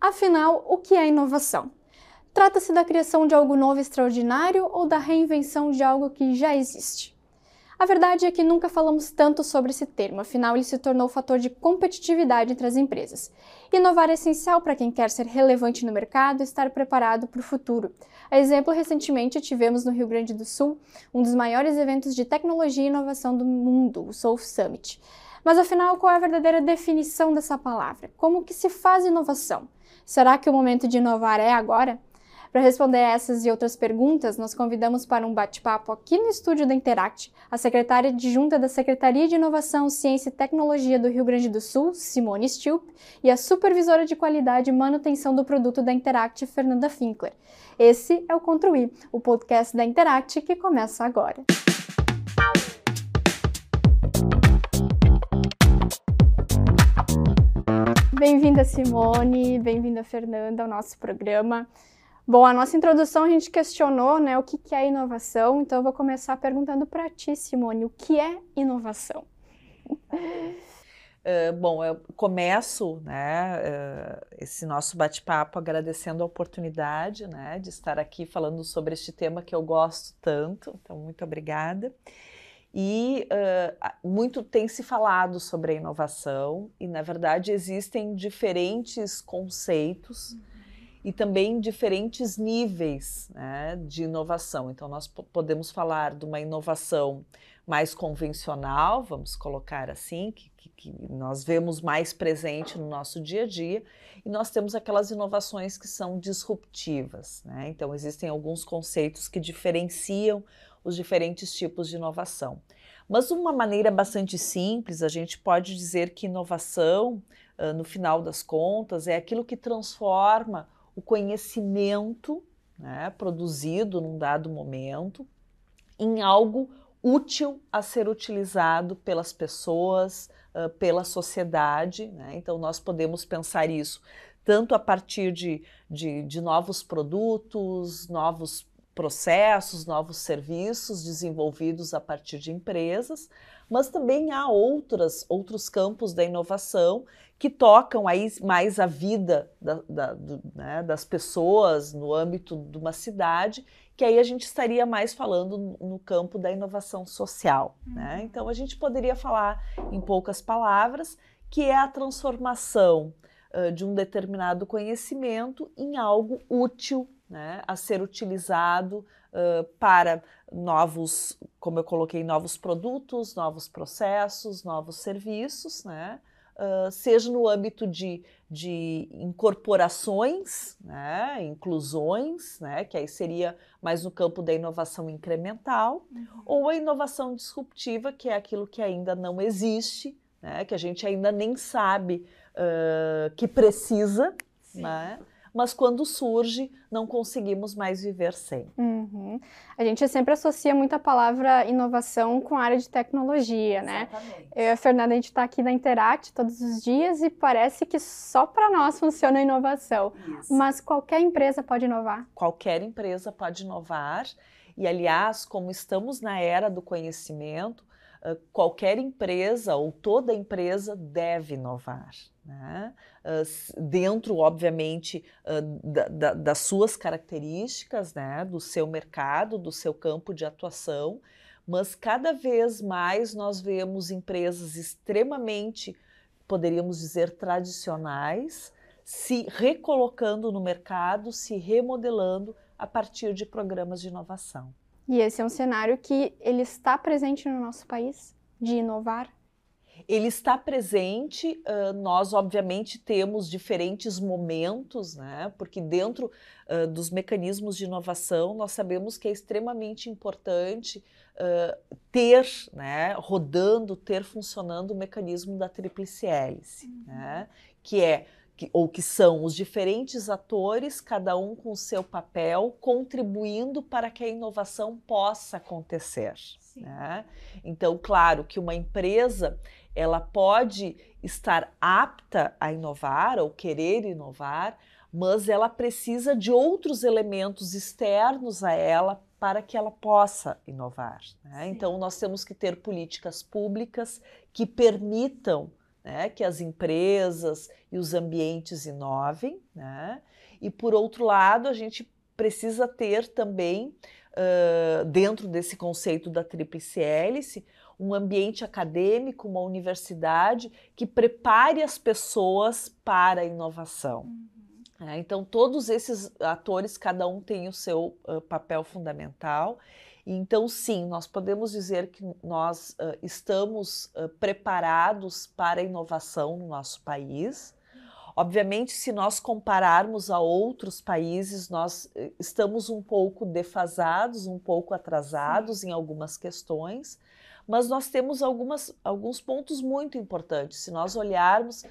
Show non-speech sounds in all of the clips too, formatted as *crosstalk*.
Afinal, o que é inovação? Trata-se da criação de algo novo extraordinário ou da reinvenção de algo que já existe? A verdade é que nunca falamos tanto sobre esse termo, afinal, ele se tornou fator de competitividade entre as empresas. Inovar é essencial para quem quer ser relevante no mercado e estar preparado para o futuro. A exemplo, recentemente tivemos no Rio Grande do Sul um dos maiores eventos de tecnologia e inovação do mundo, o Soul Summit. Mas afinal, qual é a verdadeira definição dessa palavra? Como que se faz inovação? Será que o momento de inovar é agora? Para responder essas e outras perguntas, nós convidamos para um bate-papo aqui no estúdio da Interact a secretária adjunta da Secretaria de Inovação, Ciência e Tecnologia do Rio Grande do Sul, Simone Stilp, e a supervisora de qualidade e manutenção do produto da Interact, Fernanda Finkler. Esse é o Construir, o podcast da Interact que começa agora. Bem-vinda, Simone, bem-vinda, Fernanda, ao nosso programa. Bom, a nossa introdução a gente questionou né, o que, é inovação, então eu vou começar perguntando para ti, Simone, o que é inovação? Uh, *laughs* bom, eu começo né, uh, esse nosso bate-papo agradecendo a oportunidade né, de estar aqui falando sobre este tema que eu gosto tanto, então muito obrigada. E uh, muito tem se falado sobre a inovação, e na verdade existem diferentes conceitos. Uhum e também diferentes níveis né, de inovação. Então, nós podemos falar de uma inovação mais convencional, vamos colocar assim, que, que, que, nós vemos mais presente no nosso dia a dia, e nós temos aquelas inovações que são disruptivas. Né? Então, existem alguns conceitos que diferenciam os diferentes tipos de inovação. Mas, uma maneira bastante simples, a gente pode dizer que inovação, no final das contas, é aquilo que transforma o conhecimento né, produzido num dado momento em algo útil a ser utilizado pelas pessoas, pela sociedade. Né? Então, nós podemos pensar isso tanto a partir de, de, de novos produtos, novos processos, novos serviços desenvolvidos a partir de empresas, mas também há outras, outros campos da inovação que tocam aí mais a vida da, da, do, né, das pessoas no âmbito de uma cidade, que aí a gente estaria mais falando no campo da inovação social. Né? Uhum. Então a gente poderia falar em poucas palavras que é a transformação uh, de um determinado conhecimento em algo útil né, a ser utilizado uh, para novos, como eu coloquei, novos produtos, novos processos, novos serviços, né, uh, seja no âmbito de, de incorporações, né, inclusões, né, que aí seria mais no campo da inovação incremental, uhum. ou a inovação disruptiva, que é aquilo que ainda não existe, né, que a gente ainda nem sabe uh, que precisa, né, mas quando surge, não conseguimos mais viver sem. Uhum. A gente sempre associa muito a palavra inovação com a área de tecnologia, né? Exatamente. Eu e a Fernanda, a gente está aqui na Interact todos os dias e parece que só para nós funciona a inovação. Isso. Mas qualquer empresa pode inovar? Qualquer empresa pode inovar. E, aliás, como estamos na era do conhecimento, qualquer empresa ou toda empresa deve inovar. Né? dentro, obviamente, da, da, das suas características, né? do seu mercado, do seu campo de atuação, mas cada vez mais nós vemos empresas extremamente, poderíamos dizer, tradicionais, se recolocando no mercado, se remodelando a partir de programas de inovação. E esse é um cenário que ele está presente no nosso país, de inovar? Ele está presente, uh, nós obviamente temos diferentes momentos, né? porque dentro uh, dos mecanismos de inovação nós sabemos que é extremamente importante uh, ter, né, rodando, ter funcionando o mecanismo da tríplice hélice, uhum. né? que é que, ou que são os diferentes atores, cada um com o seu papel, contribuindo para que a inovação possa acontecer. Né? Então, claro que uma empresa ela pode estar apta a inovar ou querer inovar, mas ela precisa de outros elementos externos a ela para que ela possa inovar. Né? Então, nós temos que ter políticas públicas que permitam né, que as empresas e os ambientes inovem, né? E por outro lado, a gente precisa ter também, uh, dentro desse conceito da tríplice hélice, um ambiente acadêmico, uma universidade que prepare as pessoas para a inovação. Uhum. É, então, todos esses atores, cada um tem o seu uh, papel fundamental. Então, sim, nós podemos dizer que nós uh, estamos uh, preparados para a inovação no nosso país. Obviamente, se nós compararmos a outros países, nós estamos um pouco defasados, um pouco atrasados sim. em algumas questões, mas nós temos algumas, alguns pontos muito importantes. Se nós olharmos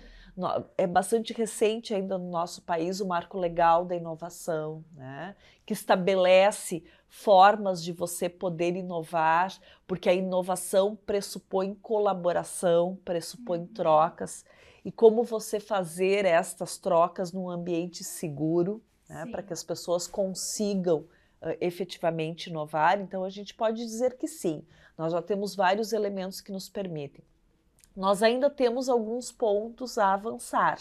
é bastante recente ainda no nosso país o marco legal da inovação, né? Que estabelece formas de você poder inovar, porque a inovação pressupõe colaboração, pressupõe uhum. trocas, e como você fazer estas trocas num ambiente seguro, né? para que as pessoas consigam uh, efetivamente inovar. Então, a gente pode dizer que sim, nós já temos vários elementos que nos permitem nós ainda temos alguns pontos a avançar.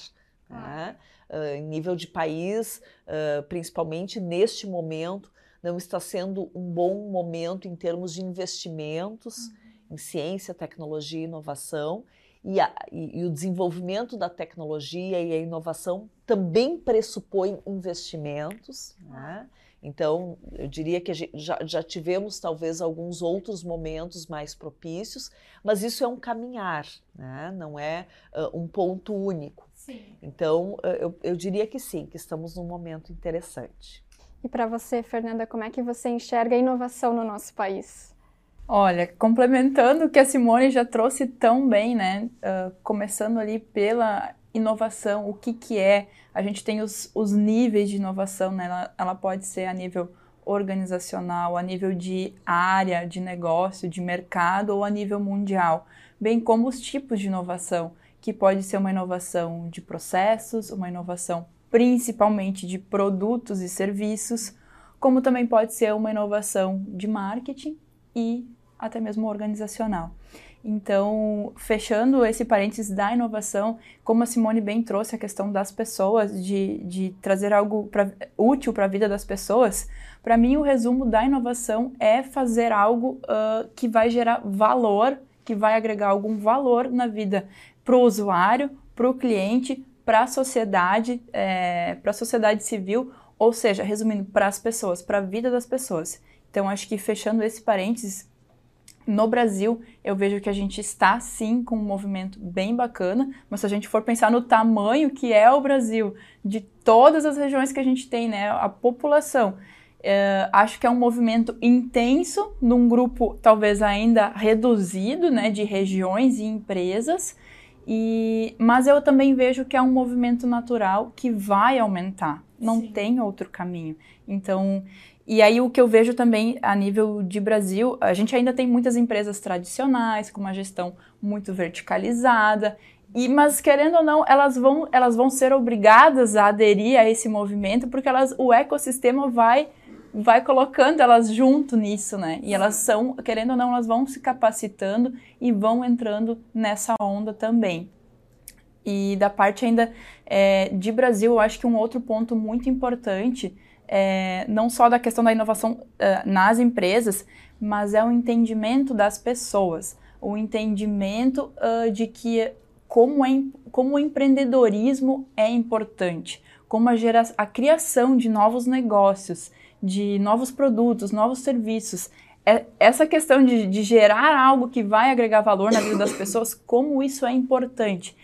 Ah. Uh, em nível de país, uh, principalmente neste momento, não está sendo um bom momento em termos de investimentos uhum. em ciência, tecnologia e inovação. E, a, e, e, o desenvolvimento da tecnologia e a inovação também pressupõe investimentos. Né? Então, eu diria que já, já, tivemos talvez alguns outros momentos mais propícios, mas isso é um caminhar, né? não é uh, um ponto único. Sim. Então, uh, eu, eu diria que sim, que estamos num momento interessante. E para você, Fernanda, como é que você enxerga a inovação no nosso país? Olha, complementando o que a Simone já trouxe tão bem, né? Uh, começando ali pela inovação, o que, que é. A gente tem os, os níveis de inovação, né? Ela, ela pode ser a nível organizacional, a nível de área de negócio, de mercado ou a nível mundial, bem como os tipos de inovação, que pode ser uma inovação de processos, uma inovação principalmente de produtos e serviços, como também pode ser uma inovação de marketing e até mesmo organizacional. Então, fechando esse parênteses da inovação, como a Simone bem trouxe a questão das pessoas, de, de trazer algo pra, útil para a vida das pessoas, para mim o resumo da inovação é fazer algo uh, que vai gerar valor, que vai agregar algum valor na vida para o usuário, para o cliente, para a sociedade, é, para a sociedade civil, ou seja, resumindo, para as pessoas, para a vida das pessoas. Então, acho que fechando esse parênteses, no Brasil, eu vejo que a gente está sim com um movimento bem bacana, mas se a gente for pensar no tamanho que é o Brasil, de todas as regiões que a gente tem, né, a população, é, acho que é um movimento intenso, num grupo talvez ainda reduzido, né, de regiões e empresas, e, mas eu também vejo que é um movimento natural que vai aumentar, não sim. tem outro caminho. Então, e aí o que eu vejo também a nível de Brasil, a gente ainda tem muitas empresas tradicionais com uma gestão muito verticalizada, e mas querendo ou não, elas vão elas vão ser obrigadas a aderir a esse movimento porque elas o ecossistema vai vai colocando elas junto nisso, né? E elas são, querendo ou não, elas vão se capacitando e vão entrando nessa onda também. E da parte ainda é, de Brasil, eu acho que um outro ponto muito importante é, não só da questão da inovação uh, nas empresas, mas é o entendimento das pessoas, o entendimento uh, de que como, é, como o empreendedorismo é importante, como a, gera, a criação de novos negócios, de novos produtos, novos serviços, é, essa questão de, de gerar algo que vai agregar valor na vida das *coughs* pessoas, como isso é importante.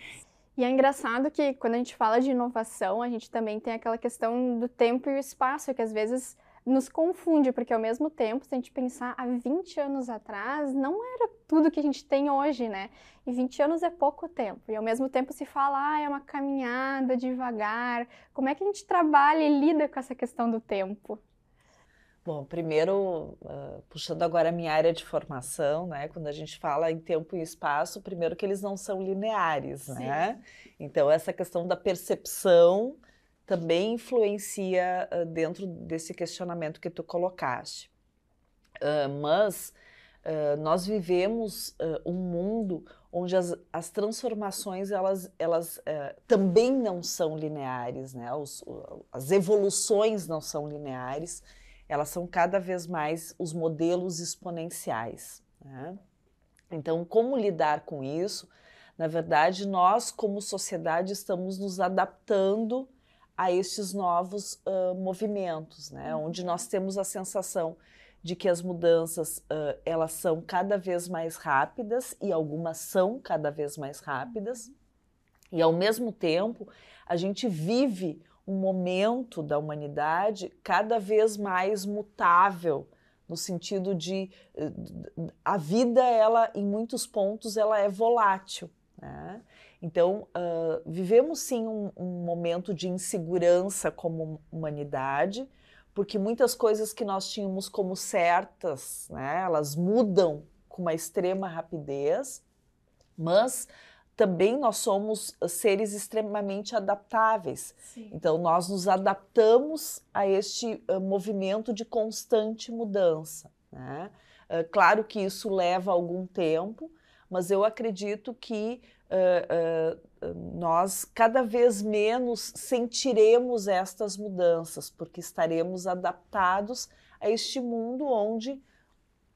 E é engraçado que quando a gente fala de inovação, a gente também tem aquela questão do tempo e o espaço, que às vezes nos confunde, porque ao mesmo tempo, se a gente pensar há 20 anos atrás, não era tudo que a gente tem hoje, né? E 20 anos é pouco tempo. E ao mesmo tempo se fala, ah, é uma caminhada devagar. Como é que a gente trabalha e lida com essa questão do tempo? Bom, primeiro, uh, puxando agora a minha área de formação, né? Quando a gente fala em tempo e espaço, primeiro que eles não são lineares, Sim. né? Então, essa questão da percepção também influencia uh, dentro desse questionamento que tu colocaste. Uh, mas nós vivemos um mundo onde as, as transformações elas, elas também não são lineares, né? Os, as evoluções não são lineares, elas são cada vez mais os modelos exponenciais. Né? Então, como lidar com isso? Na verdade, nós, como sociedade, estamos nos adaptando a estes novos movimentos, né? onde nós temos a sensação de que as mudanças uh, elas são cada vez mais rápidas e algumas são cada vez mais rápidas e ao mesmo tempo a gente vive um momento da humanidade cada vez mais mutável no sentido de uh, a vida ela em muitos pontos ela é volátil né? então uh, vivemos sim um, um momento de insegurança como humanidade porque muitas coisas que nós tínhamos como certas, né, elas mudam com uma extrema rapidez, mas também nós somos seres extremamente adaptáveis. Sim. Então, nós nos adaptamos a este uh, movimento de constante mudança. Né? Uh, claro que isso leva algum tempo, mas eu acredito que uh, nós cada vez menos sentiremos estas mudanças, porque estaremos adaptados a este mundo onde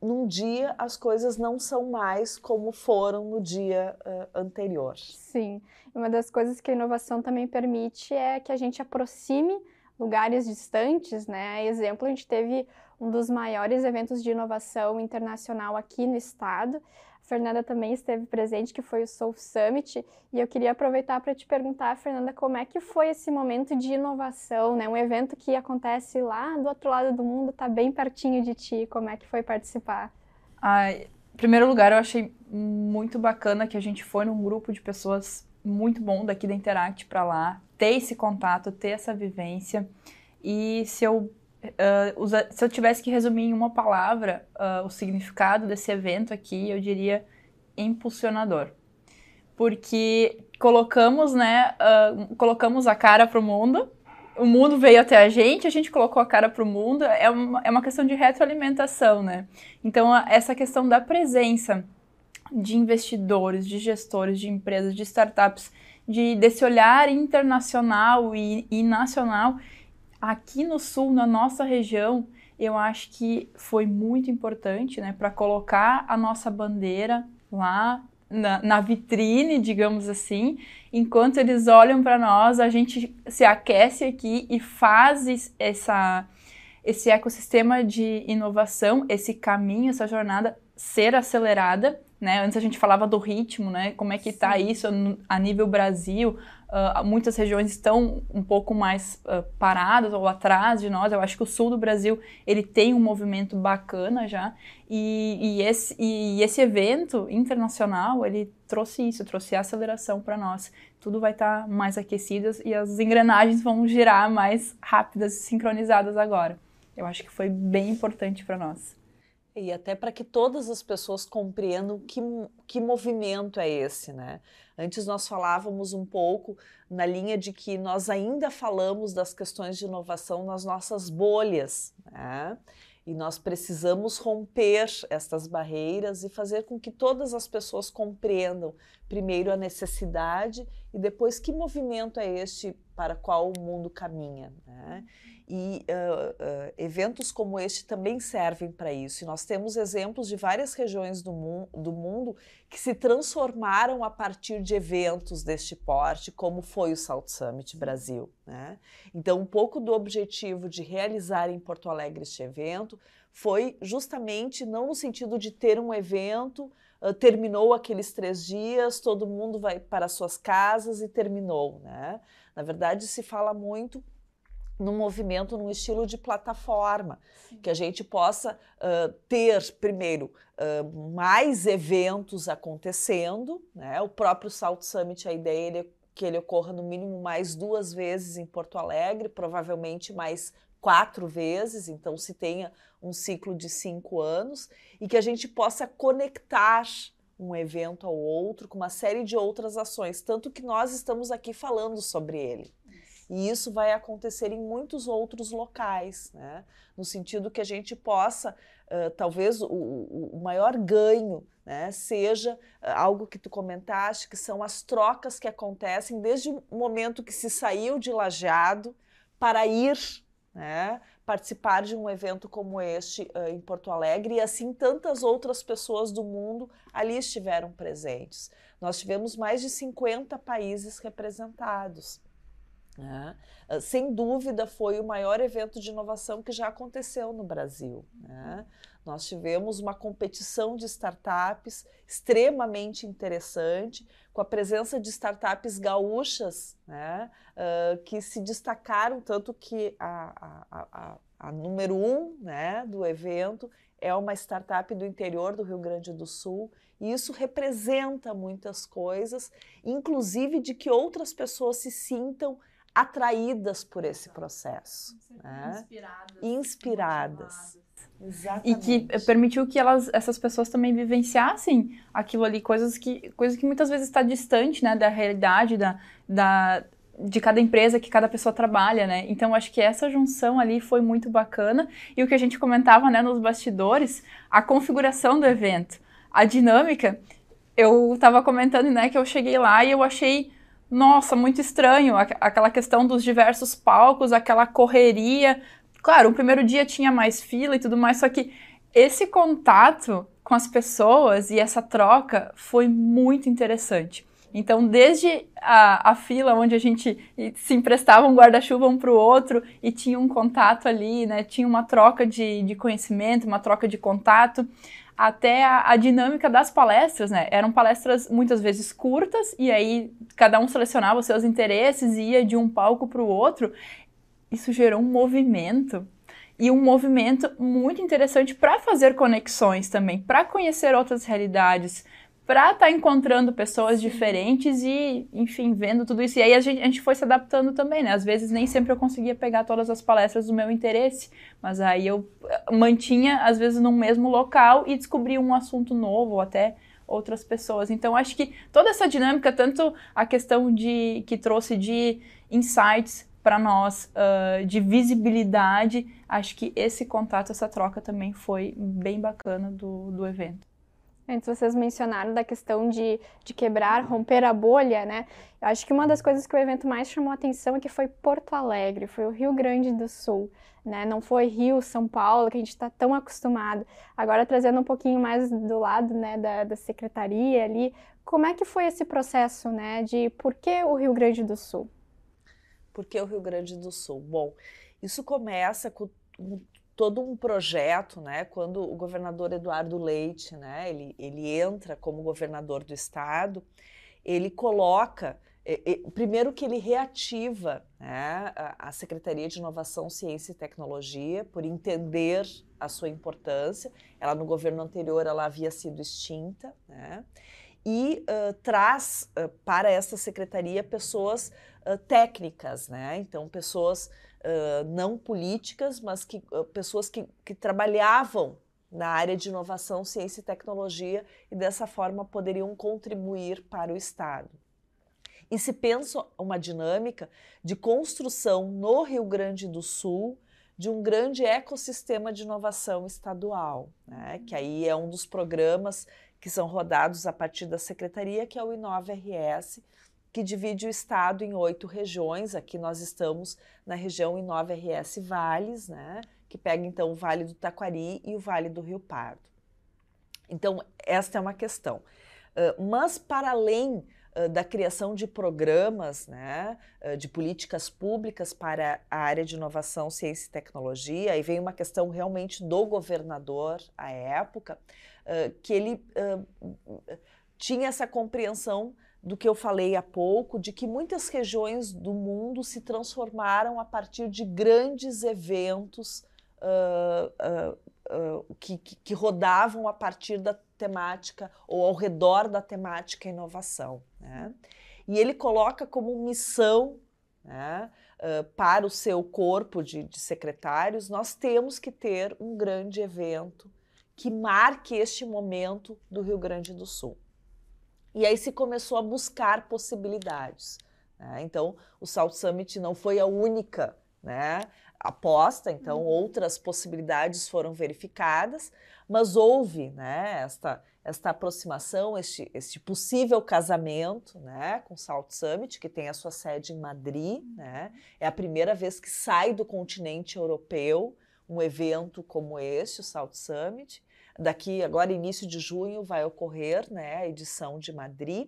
num dia as coisas não são mais como foram no dia uh, anterior. Sim, uma das coisas que a inovação também permite é que a gente aproxime lugares distantes, né? Exemplo, a gente teve um dos maiores eventos de inovação internacional aqui no estado, Fernanda também esteve presente, que foi o Soul Summit, e eu queria aproveitar para te perguntar, Fernanda, como é que foi esse momento de inovação, né? Um evento que acontece lá do outro lado do mundo, está bem pertinho de ti, como é que foi participar? Ah, em primeiro lugar, eu achei muito bacana que a gente foi num grupo de pessoas muito bom daqui da Interact para lá, ter esse contato, ter essa vivência, e se eu Uh, se eu tivesse que resumir em uma palavra uh, o significado desse evento aqui, eu diria impulsionador. Porque colocamos, né, uh, colocamos a cara para o mundo, o mundo veio até a gente, a gente colocou a cara para o mundo, é uma, é uma questão de retroalimentação, né? Então, essa questão da presença de investidores, de gestores, de empresas, de startups, de, desse olhar internacional e, e nacional, aqui no sul, na nossa região, eu acho que foi muito importante, né, para colocar a nossa bandeira lá na, na, vitrine, digamos assim, enquanto eles olham para nós, a gente se aquece aqui e faz essa, esse ecossistema de inovação, esse caminho, essa jornada ser acelerada. Né? Antes a gente falava do ritmo, né? Como é que está isso a nível Brasil? Uh, muitas regiões estão um pouco mais uh, paradas ou atrás de nós. Eu acho que o sul do Brasil ele tem um movimento bacana já e, e, esse, e esse evento internacional ele trouxe isso, trouxe aceleração para nós. Tudo vai estar tá mais aquecido e as engrenagens vão girar mais rápidas e sincronizadas agora. Eu acho que foi bem importante para nós. E até para que todas as pessoas compreendam que, que movimento é esse, né? Antes nós falávamos um pouco na linha de que nós ainda falamos das questões de inovação nas nossas bolhas, né? E nós precisamos romper estas barreiras e fazer com que todas as pessoas compreendam, primeiro, a necessidade e depois que movimento é este para qual o mundo caminha. Né? E uh, uh, eventos como este também servem para isso. E nós temos exemplos de várias regiões do, mu do mundo que se transformaram a partir de eventos deste porte, como foi o South Summit Brasil. Né? Então, um pouco do objetivo de realizar em Porto Alegre este evento foi justamente não no sentido de ter um evento, uh, terminou aqueles três dias, todo mundo vai para suas casas e terminou. Né? Na verdade, se fala muito num movimento, num estilo de plataforma, Sim. que a gente possa uh, ter, primeiro, uh, mais eventos acontecendo, né? O próprio Salt Summit, a ideia é que ele ocorra no mínimo mais duas vezes em Porto Alegre, provavelmente mais quatro vezes, então se tenha um ciclo de cinco anos, e que a gente possa conectar um evento ao outro com uma série de outras ações, tanto que nós estamos aqui falando sobre ele. E isso vai acontecer em muitos outros locais, né? no sentido que a gente possa, uh, talvez o, o, maior ganho né, seja uh, algo que tu comentaste, que são as trocas que acontecem desde o momento que se saiu de lajeado para ir né, participar de um evento como este uh, em Porto Alegre e assim tantas outras pessoas do mundo ali estiveram presentes. Nós tivemos mais de 50 países representados. Né? Uh, sem dúvida, foi o maior evento de inovação que já aconteceu no Brasil. Né? Nós tivemos uma competição de startups extremamente interessante, com a presença de startups gaúchas, né, uh, que se destacaram, tanto que a, a, a, a número um né, do evento é uma startup do interior do Rio Grande do Sul, e isso representa muitas coisas, inclusive de que outras pessoas se sintam atraídas por esse processo. Né? Inspiradas. Inspiradas. Exatamente. E que permitiu que elas, essas pessoas também vivenciassem aquilo ali, coisas que, coisas que muitas vezes está distante né, da realidade da, da, de cada empresa que cada pessoa trabalha, né? Então acho que essa junção ali foi muito bacana. E o que a gente comentava né, nos bastidores, a configuração do evento, a dinâmica. Eu estava comentando né, que eu cheguei lá e eu achei nossa, muito estranho, aquela questão dos diversos palcos, aquela correria. Claro, o primeiro dia tinha mais fila e tudo mais, só que esse contato com as pessoas e essa troca foi muito interessante. Então, desde a, a fila onde a gente se emprestava um guarda-chuva um para o outro e tinha um contato ali, né? Tinha uma troca de, de conhecimento, uma troca de contato, até a, a, dinâmica das palestras, né? Eram palestras muitas vezes curtas e aí cada um selecionava os seus interesses e ia de um palco para o outro. Isso gerou um movimento e um movimento muito interessante para fazer conexões também, para conhecer outras realidades, para estar tá encontrando pessoas diferentes e, enfim, vendo tudo isso. E aí a gente, a gente foi se adaptando também, né? Às vezes nem sempre eu conseguia pegar todas as palestras do meu interesse, mas aí eu eh, mantinha, às vezes, no mesmo local e descobria um assunto novo, ou até outras pessoas. Então, acho que toda essa dinâmica, tanto a questão de que trouxe de insights para nós, uh, de visibilidade, acho que esse contato, essa troca também foi bem bacana do, do evento. Antes vocês mencionaram da questão de, de quebrar, romper a bolha, né? Eu acho que uma das coisas que o evento mais chamou atenção é que foi Porto Alegre, foi o Rio Grande do Sul, né? Não foi Rio, São Paulo, que a gente está tão acostumado. Agora trazendo um pouquinho mais do lado, né, da, da secretaria ali, como é que foi esse processo, né, de por que o Rio Grande do Sul? Por que o Rio Grande do Sul? Bom, isso começa com todo um projeto, né, quando o governador Eduardo Leite, né, ele, ele entra como governador do estado, ele coloca, primeiro que ele reativa né, a, Secretaria de Inovação, Ciência e Tecnologia, por entender a sua importância, ela no governo anterior ela havia sido extinta, né, e uh, traz uh, para essa secretaria pessoas uh, técnicas, né? Então, pessoas não políticas, mas que, uh, pessoas que, que trabalhavam na área de inovação, ciência e tecnologia e dessa forma poderiam contribuir para o Estado. E se pensa uma dinâmica de construção no Rio Grande do Sul de um grande ecossistema de inovação estadual, né? que aí é um dos programas que são rodados a partir da secretaria, que é o Inova RS, que divide o estado em oito regiões. Aqui nós estamos na região Inova RS Vales, né, que pega então o Vale do Taquari e o Vale do Rio Pardo. Então, esta é uma questão. Uh, mas, para além da criação de programas, né, de políticas públicas para a área de inovação, ciência e tecnologia, aí vem uma questão realmente do governador à época, que ele tinha essa compreensão do que eu falei há pouco, de que muitas regiões do mundo se transformaram a partir de grandes eventos uh, uh, uh, que, que, rodavam a partir da temática ou ao redor da temática inovação. Né? E ele coloca como missão né, para o seu corpo de, de secretários: nós temos que ter um grande evento que marque este momento do Rio Grande do Sul. E aí se começou a buscar possibilidades. Né? Então, o Salt Summit não foi a única né, aposta, então uhum. outras possibilidades foram verificadas, mas houve né, esta, esta aproximação, este, este possível casamento né, com o Salt Summit, que tem a sua sede em Madrid. Uhum. Né, é a primeira vez que sai do continente europeu um evento como este, o Salt Summit. Daqui, agora, início de junho, vai ocorrer né, a edição de Madrid.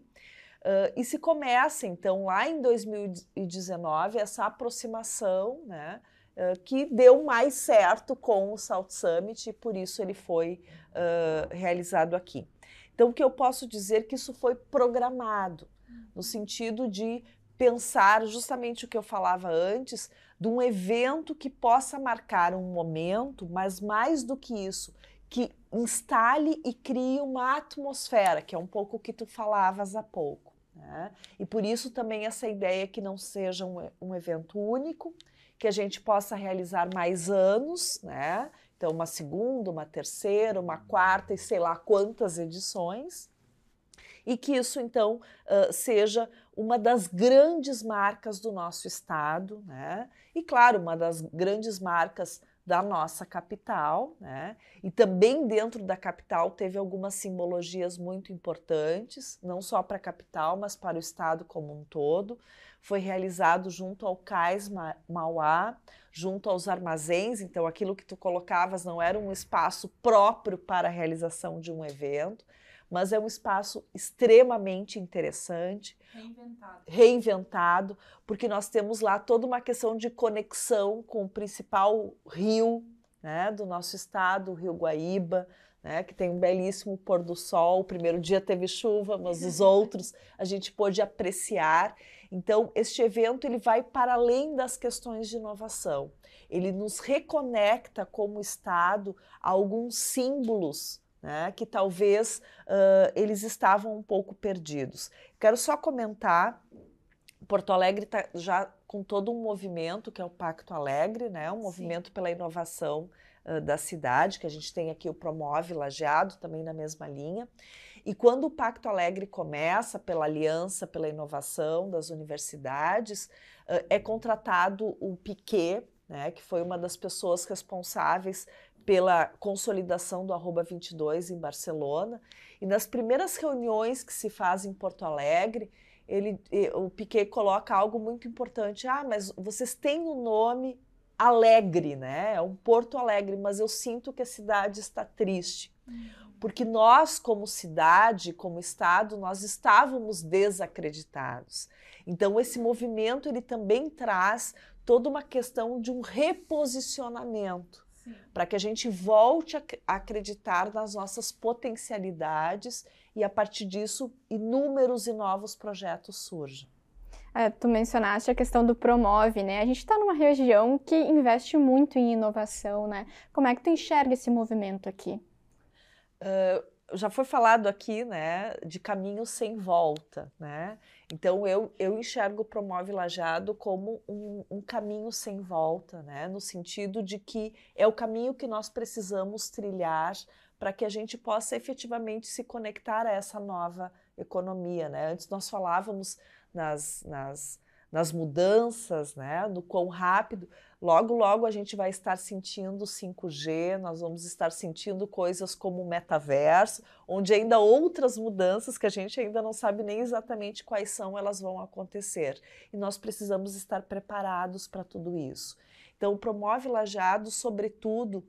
Uh, e se começa, então, lá em 2019, essa aproximação, né, uh, que deu mais certo com o Salt Summit e por isso ele foi uh, realizado aqui. Então, o que eu posso dizer que isso foi programado, no sentido de pensar justamente o que eu falava antes, de um evento que possa marcar um momento, mas mais do que isso, que instale e crie uma atmosfera, que é um pouco o que tu falavas há pouco. Né? E por isso também essa ideia que não seja um, um evento único, que a gente possa realizar mais anos, né? Então, uma segunda, uma terceira, uma quarta e sei lá quantas edições. E que isso, então, seja uma das grandes marcas do nosso estado, né? E, claro, uma das grandes marcas da nossa capital, né? E também dentro da capital teve algumas simbologias muito importantes, não só para a capital, mas para o estado como um todo. Foi realizado junto ao Cais Mauá, junto aos armazéns, então aquilo que tu colocavas não era um espaço próprio para a realização de um evento, mas é um espaço extremamente interessante. Reinventado. Reinventado, porque nós temos lá toda uma questão de conexão com o principal rio né, do nosso estado, o Rio Guaíba, né, que tem um belíssimo pôr do sol. O primeiro dia teve chuva, mas os *laughs* outros a gente pôde apreciar. Então, este evento ele vai para além das questões de inovação. Ele nos reconecta como Estado a alguns símbolos né, que talvez uh, eles estavam um pouco perdidos. Quero só comentar, Porto Alegre está já com todo um movimento que é o Pacto Alegre, né, um movimento pela inovação uh, da cidade, que a gente tem aqui o Promove Lajeado, também na mesma linha. E quando o Pacto Alegre começa pela aliança pela inovação das universidades, uh, é contratado o Piquet, né, que foi uma das pessoas responsáveis pela consolidação do Arroba 22 em Barcelona. E nas primeiras reuniões que se fazem em Porto Alegre, ele, o Piquet coloca algo muito importante. Ah, mas vocês têm o um nome alegre, né? É um Porto Alegre, mas eu sinto que a cidade está triste. Porque nós, como cidade, como Estado, nós estávamos desacreditados. Então, esse movimento ele também traz toda uma questão de um reposicionamento para que a gente volte a acreditar nas nossas potencialidades e a partir disso inúmeros e novos projetos surjam. É, tu mencionaste a questão do Promove, né? A gente está numa região que investe muito em inovação, né? Como é que tu enxerga esse movimento aqui? Uh, já foi falado aqui, né, de caminho sem volta, né? Então eu, eu enxergo o Promove Lajado como um, um, caminho sem volta, né? No sentido de que é o caminho que nós precisamos trilhar para que a gente possa efetivamente se conectar a essa nova economia, né? Antes nós falávamos nas, nas nas mudanças, né, no quão rápido. Logo, logo a gente vai estar sentindo 5G, nós vamos estar sentindo coisas como o metaverso, onde ainda outras mudanças que a gente ainda não sabe nem exatamente quais são, elas vão acontecer. E nós precisamos estar preparados para tudo isso. Então, Promove Lajado, sobretudo,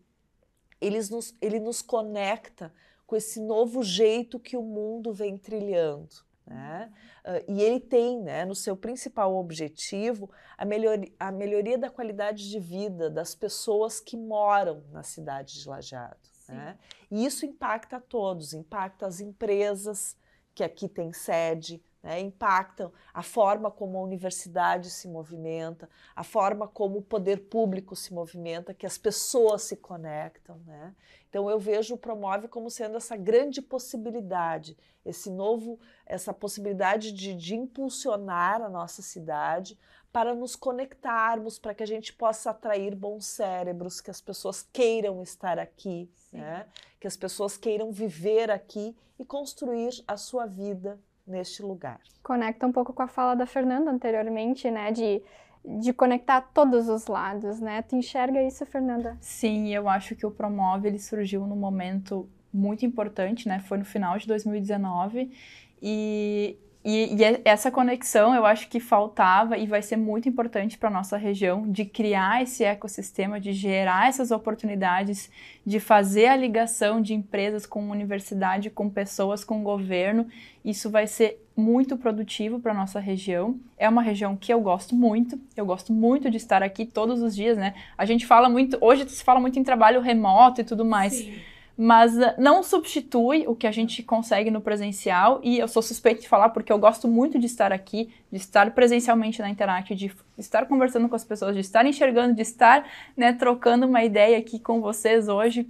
nos, ele nos conecta com esse novo jeito que o mundo vem trilhando. Né? Uh, e ele tem né, no seu principal objetivo a, melhori a melhoria da qualidade de vida das pessoas que moram na cidade de Lajeado. Né? E isso impacta a todos, impacta as empresas que aqui têm sede, né, impactam a forma como a universidade se movimenta, a forma como o poder público se movimenta, que as pessoas se conectam. Né? Então eu vejo o Promove como sendo essa grande possibilidade, esse novo, essa possibilidade de, de impulsionar a nossa cidade para nos conectarmos, para que a gente possa atrair bons cérebros, que as pessoas queiram estar aqui, né? que as pessoas queiram viver aqui e construir a sua vida neste lugar. Conecta um pouco com a fala da Fernanda anteriormente, né, de de conectar todos os lados, né? Tu enxerga isso, Fernanda? Sim, eu acho que o Promove ele surgiu num momento muito importante, né? Foi no final de 2019 e e, e, é, essa conexão eu acho que faltava e vai ser muito importante para a nossa região de criar esse ecossistema, de gerar essas oportunidades, de fazer a ligação de empresas com universidade, com pessoas, com governo. Isso vai ser muito produtivo para a nossa região. É uma região que eu gosto muito, eu gosto muito de estar aqui todos os dias, né? A gente fala muito, hoje se fala muito em trabalho remoto e tudo mais. Sim mas eh, não substitui o que a gente consegue no presencial e eu sou suspeita de falar porque eu gosto muito de estar aqui, de estar presencialmente na Interact, de estar conversando com as pessoas, de estar enxergando, de estar né, trocando uma ideia aqui com vocês hoje.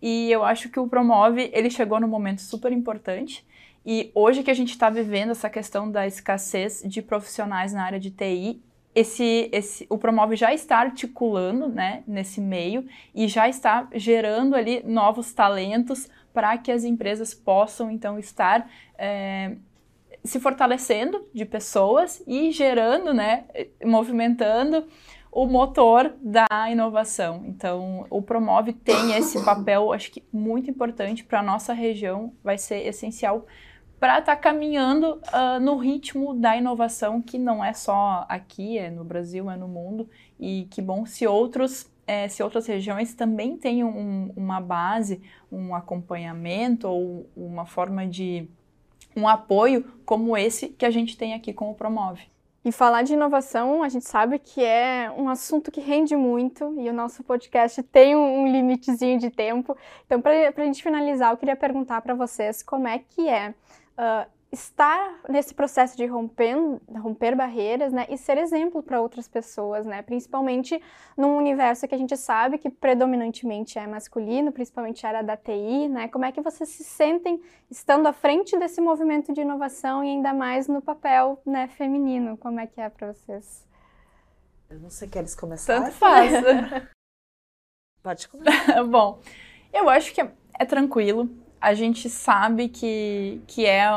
E eu acho que o Promove, ele chegou num momento super importante. E hoje que a gente está vivendo essa questão da escassez de profissionais na área de TI, esse, esse, o Promove já está articulando né, nesse meio e já está gerando ali novos talentos para que as empresas possam então estar é, se fortalecendo de pessoas e gerando, né, movimentando o motor da inovação. Então, o Promove tem esse papel, acho que muito importante para a nossa região, vai ser essencial para estar tá caminhando uh, no ritmo da inovação, que não é só aqui, é no Brasil, é no mundo, e que bom se outros é, se outras regiões também têm um, uma base, um acompanhamento ou uma forma de um apoio como esse que a gente tem aqui com o Promove. E falar de inovação, a gente sabe que é um assunto que rende muito e o nosso podcast tem um limitezinho de tempo. Então, para a gente finalizar, eu queria perguntar para vocês como é que é uh, estar nesse processo de romper, romper barreiras, né, e ser exemplo para outras pessoas, né, principalmente num universo que a gente sabe que predominantemente é masculino, principalmente a área da TI, né, como é que vocês se sentem estando à frente desse movimento de inovação e ainda mais no papel, né, feminino, como é que é para vocês? Eu não sei, queres começar? Tanto faz. *laughs* Pode começar. *laughs* Bom, eu acho que é, é tranquilo, a gente sabe que, que é,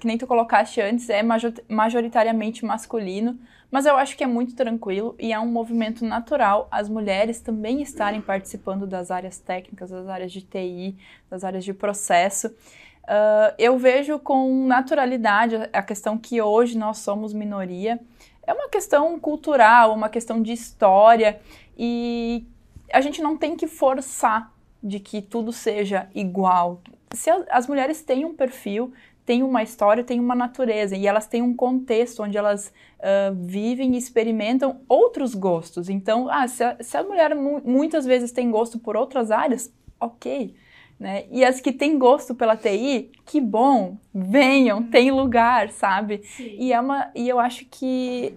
que nem tu colocaste antes, é majoritariamente masculino, mas eu acho que é muito tranquilo e é um movimento natural as mulheres também estarem participando das áreas técnicas, das áreas de TI, das áreas de processo. Uh, eu vejo com naturalidade a questão que hoje nós somos minoria. É uma questão cultural, uma questão de história e a gente não tem que forçar de que tudo seja igual, se as mulheres têm um perfil, têm uma história, têm uma natureza e elas têm um contexto onde elas uh, vivem e experimentam outros gostos. Então, ah, se, a, se a mulher mu muitas vezes tem gosto por outras áreas, ok. Né? E as que têm gosto pela TI, que bom, venham, uhum. tem lugar, sabe? E, é uma, e eu acho que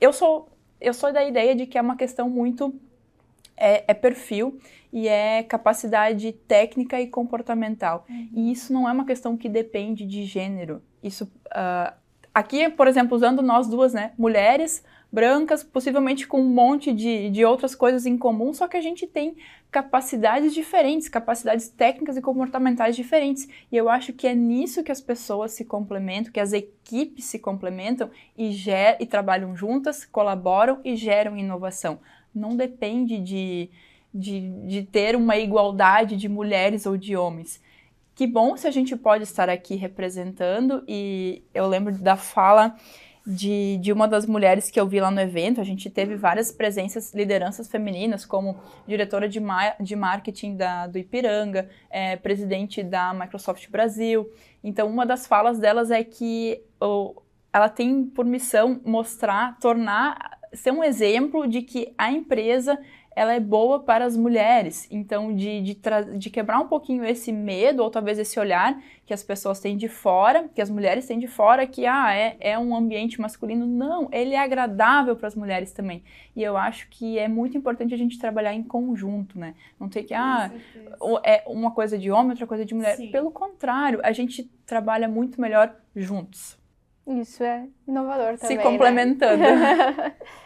eu sou, eu sou da ideia de que é uma questão muito é, é perfil e é capacidade técnica e comportamental. Uhum. E isso não é uma questão que depende de gênero. Isso uh, aqui, por exemplo, usando nós duas, né, mulheres brancas, possivelmente com um monte de, de outras coisas em comum, só que a gente tem capacidades diferentes, capacidades técnicas e comportamentais diferentes. E eu acho que é nisso que as pessoas se complementam, que as equipes se complementam e, ger e trabalham juntas, colaboram e geram inovação não depende de, de, de ter uma igualdade de mulheres ou de homens. Que bom se a gente pode estar aqui representando, e eu lembro da fala de, de uma das mulheres que eu vi lá no evento. A gente teve várias presenças, lideranças femininas, como diretora de, ma de marketing da, do Ipiranga, é, presidente da Microsoft Brasil. Então, uma das falas delas é que oh, ela tem por missão mostrar, tornar ser um exemplo de que a empresa ela é boa para as mulheres. Então, de, de, de, quebrar um pouquinho esse medo, ou talvez esse olhar que as pessoas têm de fora, que as mulheres têm de fora, que ah, é, é um ambiente masculino. Não, ele é agradável para as mulheres também. E eu acho que é muito importante a gente trabalhar em conjunto, né? Não ter que, ah, é uma coisa de homem, outra coisa de mulher. Sim. Pelo contrário, a gente trabalha muito melhor juntos. Isso é inovador também. Se complementando. Né? *laughs*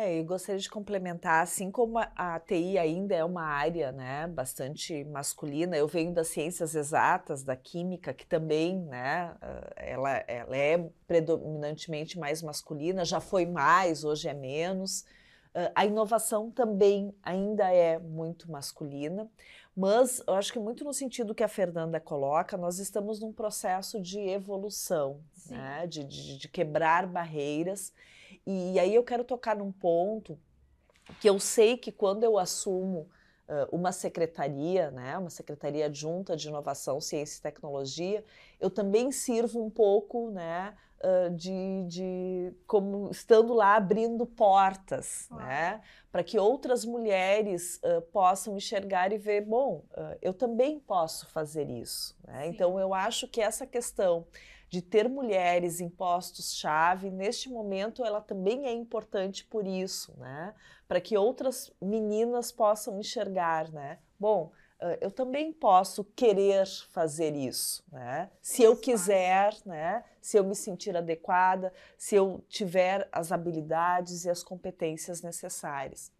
É, eu gostaria de complementar, assim como a TI ainda é uma área né, bastante masculina, eu venho das ciências exatas, da química, que também né, ela, ela é predominantemente mais masculina, já foi mais, hoje é menos. A inovação também ainda é muito masculina, mas eu acho que muito no sentido que a Fernanda coloca, nós estamos num processo de evolução, né, de, de, de quebrar barreiras. E aí eu quero tocar num ponto que eu sei que quando eu assumo uma secretaria, né, uma secretaria adjunta de inovação, ciência e tecnologia, eu também sirvo um pouco, né, uh, de, de como estando lá abrindo portas, né, para que outras mulheres uh, possam enxergar e ver, bom, eu também posso fazer isso. Né? Então eu acho que essa questão de ter mulheres em postos-chave, neste momento ela também é importante por isso, né? Para que outras meninas possam enxergar, né? Bom, eu também posso querer fazer isso, né? Se eu quiser, né? Se eu me sentir adequada, se eu tiver as habilidades e as competências necessárias.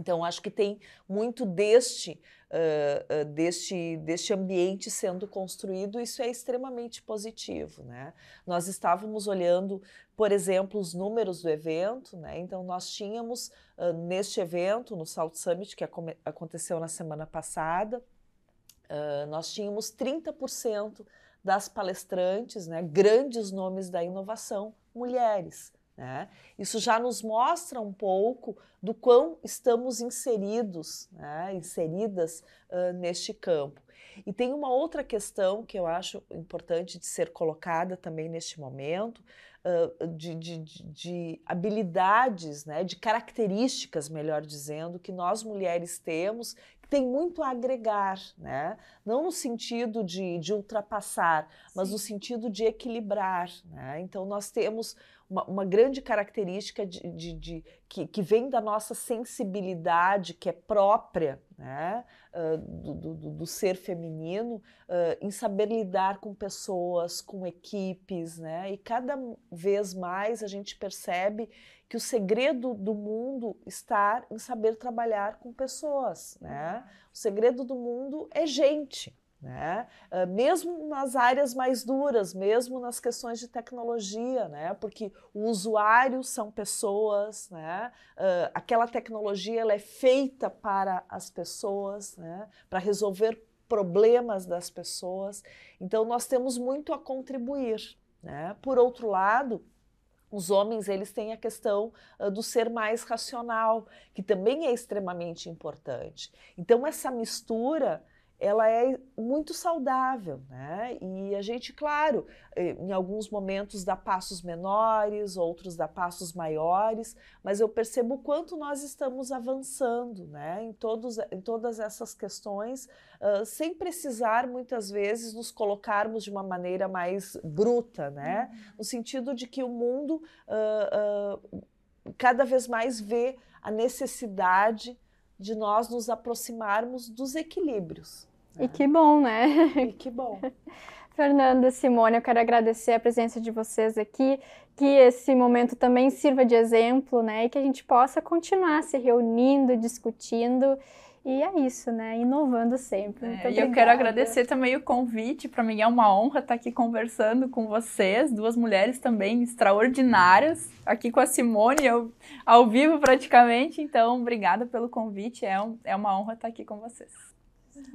Então, acho que tem muito deste, uh, uh, deste, deste ambiente sendo construído, isso é extremamente positivo. Né? Nós estávamos olhando, por exemplo, os números do evento, né? então nós tínhamos uh, neste evento, no Salt Summit, que aconteceu na semana passada, nós tínhamos 30% das palestrantes, né, grandes nomes da inovação, mulheres. Né? Isso já nos mostra um pouco do quão estamos inseridos, né? inseridas uh, neste campo. E tem uma outra questão que eu acho importante de ser colocada também neste momento, uh, de, de, de, habilidades, né? de características, melhor dizendo, que nós mulheres temos, tem muito a agregar, né? não no sentido de, de ultrapassar, mas Sim. no sentido de equilibrar. Né? Então, nós temos uma, uma grande característica de, de, de que, que, vem da nossa sensibilidade, que é própria né, uh, do, do, do, ser feminino, uh, em saber lidar com pessoas, com equipes, né, e cada vez mais a gente percebe que o segredo do mundo está em saber trabalhar com pessoas. Né? O segredo do mundo é gente. Né? Uh, mesmo nas áreas mais duras, mesmo nas questões de tecnologia, né? porque o usuário são pessoas, né? Uh, aquela tecnologia ela é feita para as pessoas, né? para resolver problemas das pessoas, então nós temos muito a contribuir. Né? Por outro lado, os homens eles têm a questão uh, do ser mais racional, que também é extremamente importante. Então essa mistura ela é muito saudável, né? E a gente, claro, eh, em alguns momentos dá passos menores, outros dá passos maiores, mas eu percebo o quanto nós estamos avançando, né? Em, todos, em todas essas questões, uh, sem precisar muitas vezes nos colocarmos de uma maneira mais bruta, né? Uhum. No sentido de que o mundo uh, uh, cada vez mais vê a necessidade de nós nos aproximarmos dos equilíbrios. E que bom, né? E que bom. *laughs* Fernanda, Simone, eu quero agradecer a presença de vocês aqui, que esse momento também sirva de exemplo, né? E que a gente possa continuar se reunindo, discutindo. E é isso, né? Inovando sempre. É, e eu quero agradecer também o convite. Para mim é uma honra estar aqui conversando com vocês, duas mulheres também extraordinárias, aqui com a Simone, eu, ao vivo praticamente. Então, obrigada pelo convite. É, um, é uma honra estar aqui com vocês.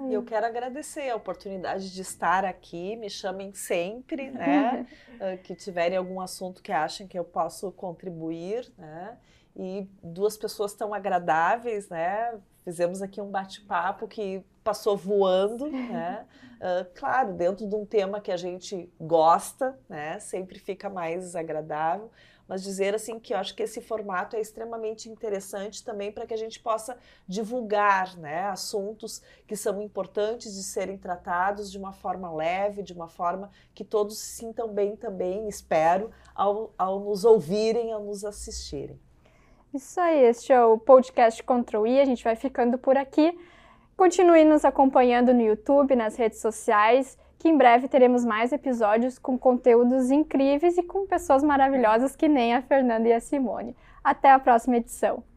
E eu quero agradecer a oportunidade de estar aqui. Me chamem sempre, *laughs* né? uh, que tiverem algum assunto que achem que eu posso contribuir, né? E duas pessoas tão agradáveis, né? Fizemos aqui um bate-papo que passou voando, né? Uh, claro, dentro de um tema que a gente gosta, né? Sempre fica mais agradável mas dizer assim que eu acho que esse formato é extremamente interessante também para que a gente possa divulgar né, assuntos que são importantes de serem tratados de uma forma leve, de uma forma que todos se sintam bem também, espero, ao, ao nos ouvirem, ao nos assistirem. Isso aí, este é o podcast Control I, a gente vai ficando por aqui. Continue nos acompanhando no YouTube, nas redes sociais que em breve teremos mais episódios com conteúdos incríveis e com pessoas maravilhosas que nem a Fernanda e a Simone. Até a próxima edição!